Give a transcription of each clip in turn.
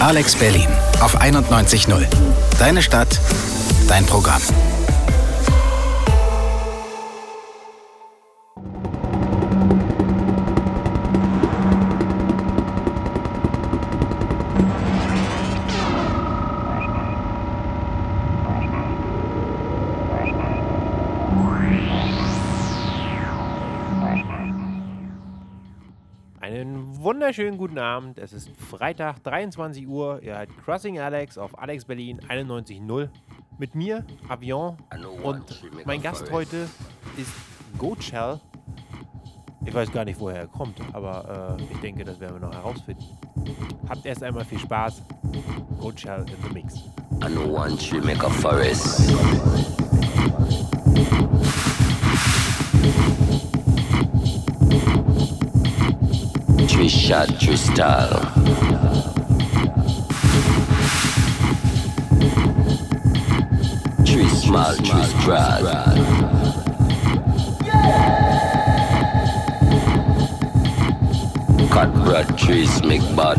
Alex Berlin auf 91.0. Deine Stadt, dein Programm. Wunderschönen guten Abend. Es ist Freitag, 23 Uhr. Ihr hört Crossing Alex auf Alex Berlin 91.0 mit mir, Avion. Und mein Gast heute ist Gochell. Ich weiß gar nicht, woher er kommt, aber äh, ich denke, das werden wir noch herausfinden. Habt erst einmal viel Spaß. Gochell in the Mix. I know one tree make a forest. Trisha Tristal. Trismal Tristral. Cut bread trees make bud.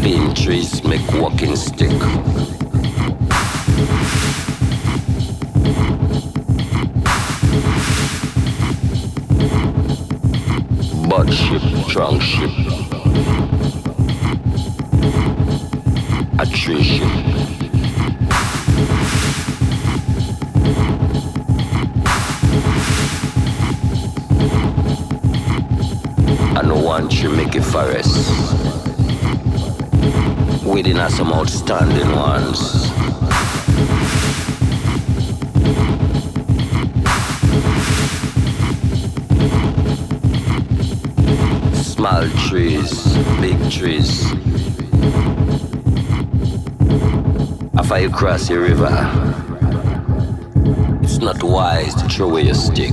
Thin trees make walking stick. Bud ship, trunk ship. A tree ship. I know one tree make a forest. Within us some outstanding ones. Small trees, big trees. After you cross the river, it's not wise to throw away your stick.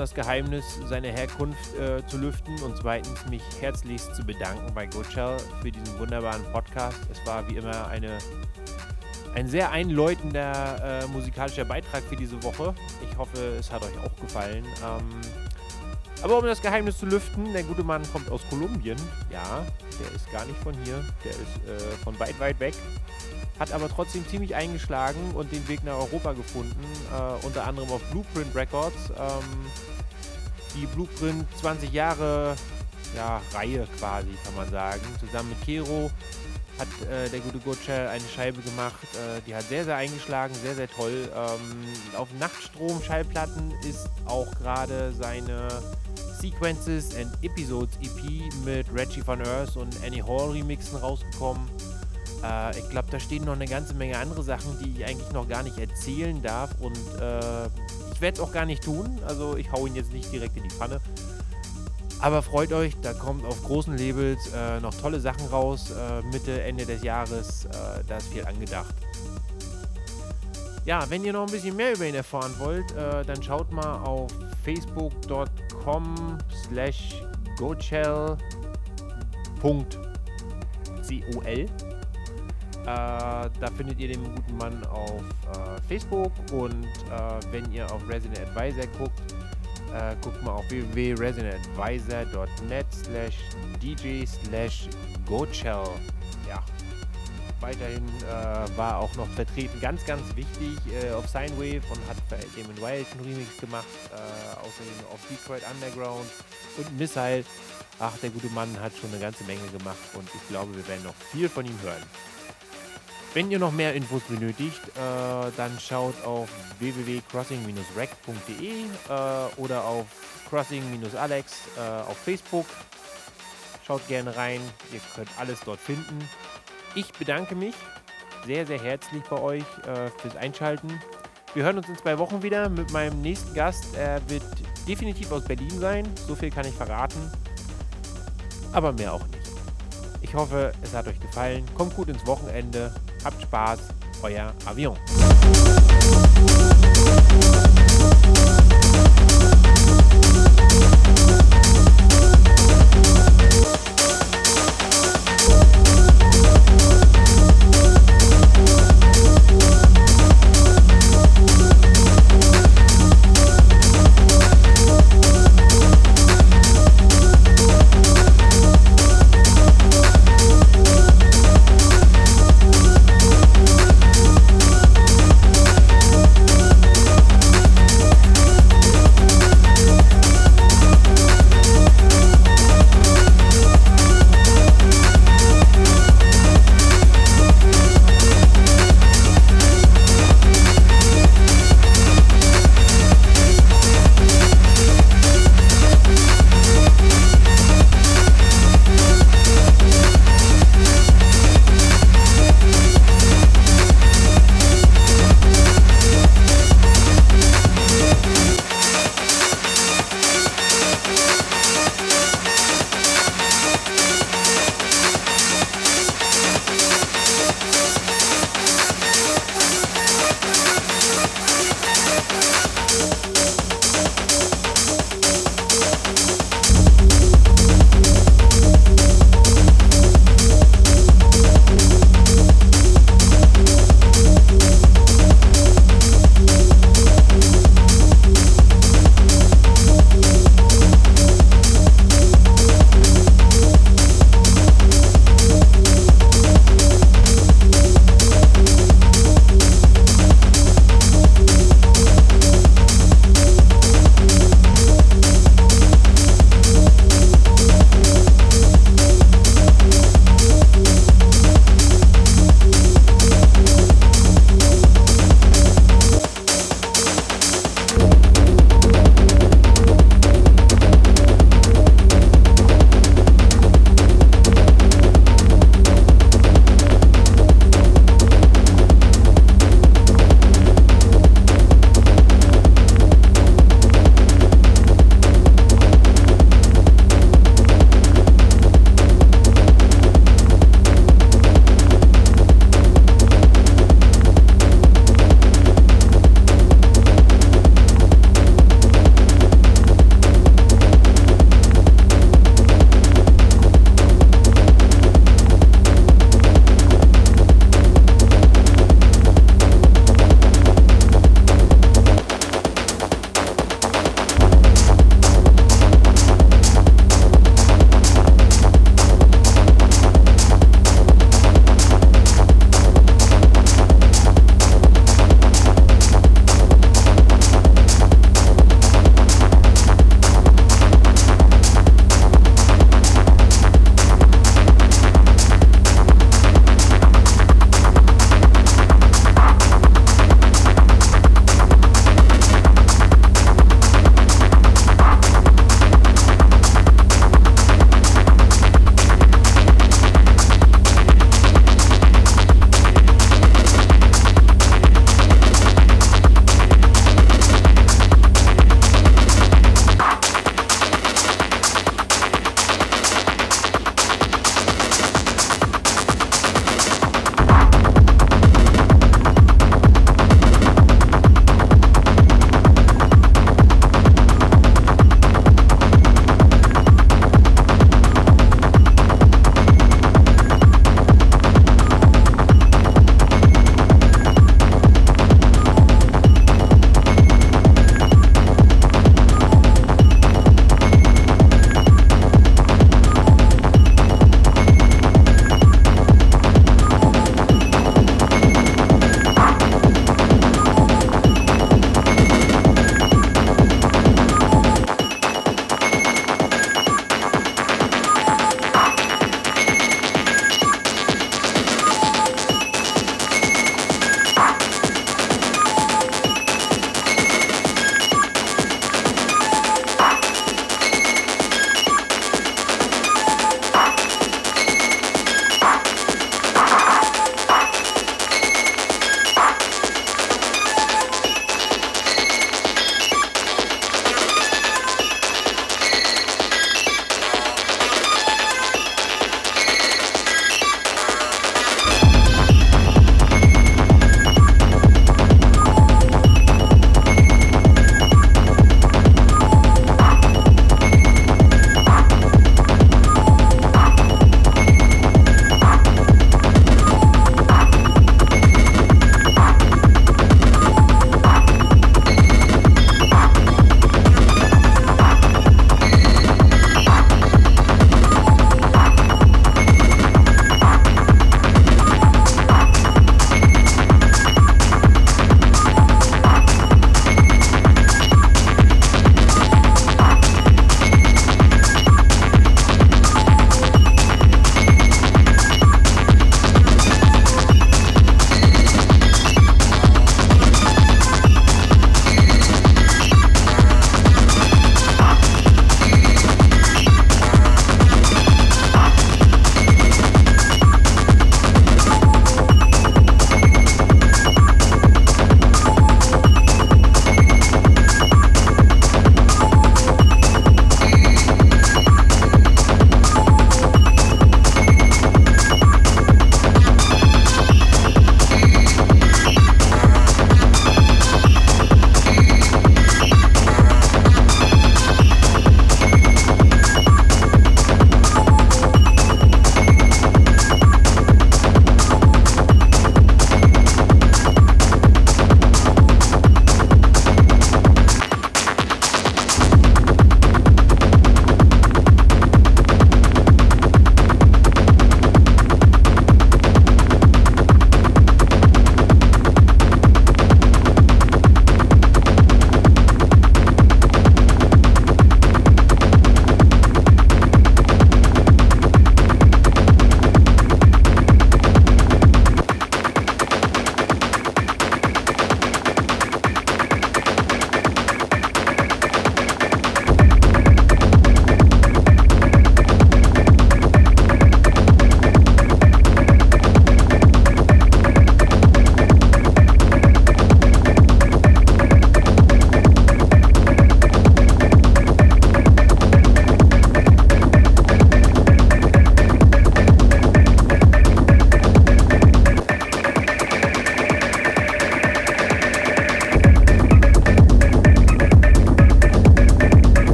Das Geheimnis seiner Herkunft äh, zu lüften und zweitens, mich herzlichst zu bedanken bei Gochel für diesen wunderbaren Podcast. Es war wie immer eine, ein sehr einläutender äh, musikalischer Beitrag für diese Woche. Ich hoffe, es hat euch auch gefallen. Ähm, aber um das Geheimnis zu lüften, der gute Mann kommt aus Kolumbien. Ja, der ist gar nicht von hier. Der ist äh, von weit, weit weg hat aber trotzdem ziemlich eingeschlagen und den Weg nach Europa gefunden, äh, unter anderem auf Blueprint Records. Ähm, die Blueprint 20 Jahre ja, Reihe quasi, kann man sagen. Zusammen mit Kero hat äh, der gute Gotcha eine Scheibe gemacht. Äh, die hat sehr, sehr eingeschlagen, sehr, sehr toll. Ähm, auf Nachtstrom-Schallplatten ist auch gerade seine Sequences and Episodes EP mit Reggie Van Earth und Annie Hall Remixen rausgekommen. Äh, ich glaube, da stehen noch eine ganze Menge andere Sachen, die ich eigentlich noch gar nicht erzählen darf. Und äh, ich werde es auch gar nicht tun. Also ich hau ihn jetzt nicht direkt in die Pfanne. Aber freut euch, da kommt auf großen Labels äh, noch tolle Sachen raus. Äh, Mitte, Ende des Jahres, äh, da ist viel angedacht. Ja, wenn ihr noch ein bisschen mehr über ihn erfahren wollt, äh, dann schaut mal auf facebook.com slash gochel.col äh, da findet ihr den guten Mann auf äh, Facebook und äh, wenn ihr auf Resident Advisor guckt, äh, guckt mal auf www.residentadvisor.net slash dj slash gochell. Ja, weiterhin äh, war auch noch vertreten, ganz, ganz wichtig, äh, auf Sinewave und hat für Damon Wild einen Remix gemacht, außerdem auf Detroit Underground und Missile. Ach, der gute Mann hat schon eine ganze Menge gemacht und ich glaube, wir werden noch viel von ihm hören. Wenn ihr noch mehr Infos benötigt, äh, dann schaut auf www.crossing-rec.de äh, oder auf crossing-alex äh, auf Facebook. Schaut gerne rein, ihr könnt alles dort finden. Ich bedanke mich sehr, sehr herzlich bei euch äh, fürs Einschalten. Wir hören uns in zwei Wochen wieder mit meinem nächsten Gast. Er wird definitiv aus Berlin sein, so viel kann ich verraten. Aber mehr auch nicht. Ich hoffe, es hat euch gefallen. Kommt gut ins Wochenende. Habt Spaß, euer Avion.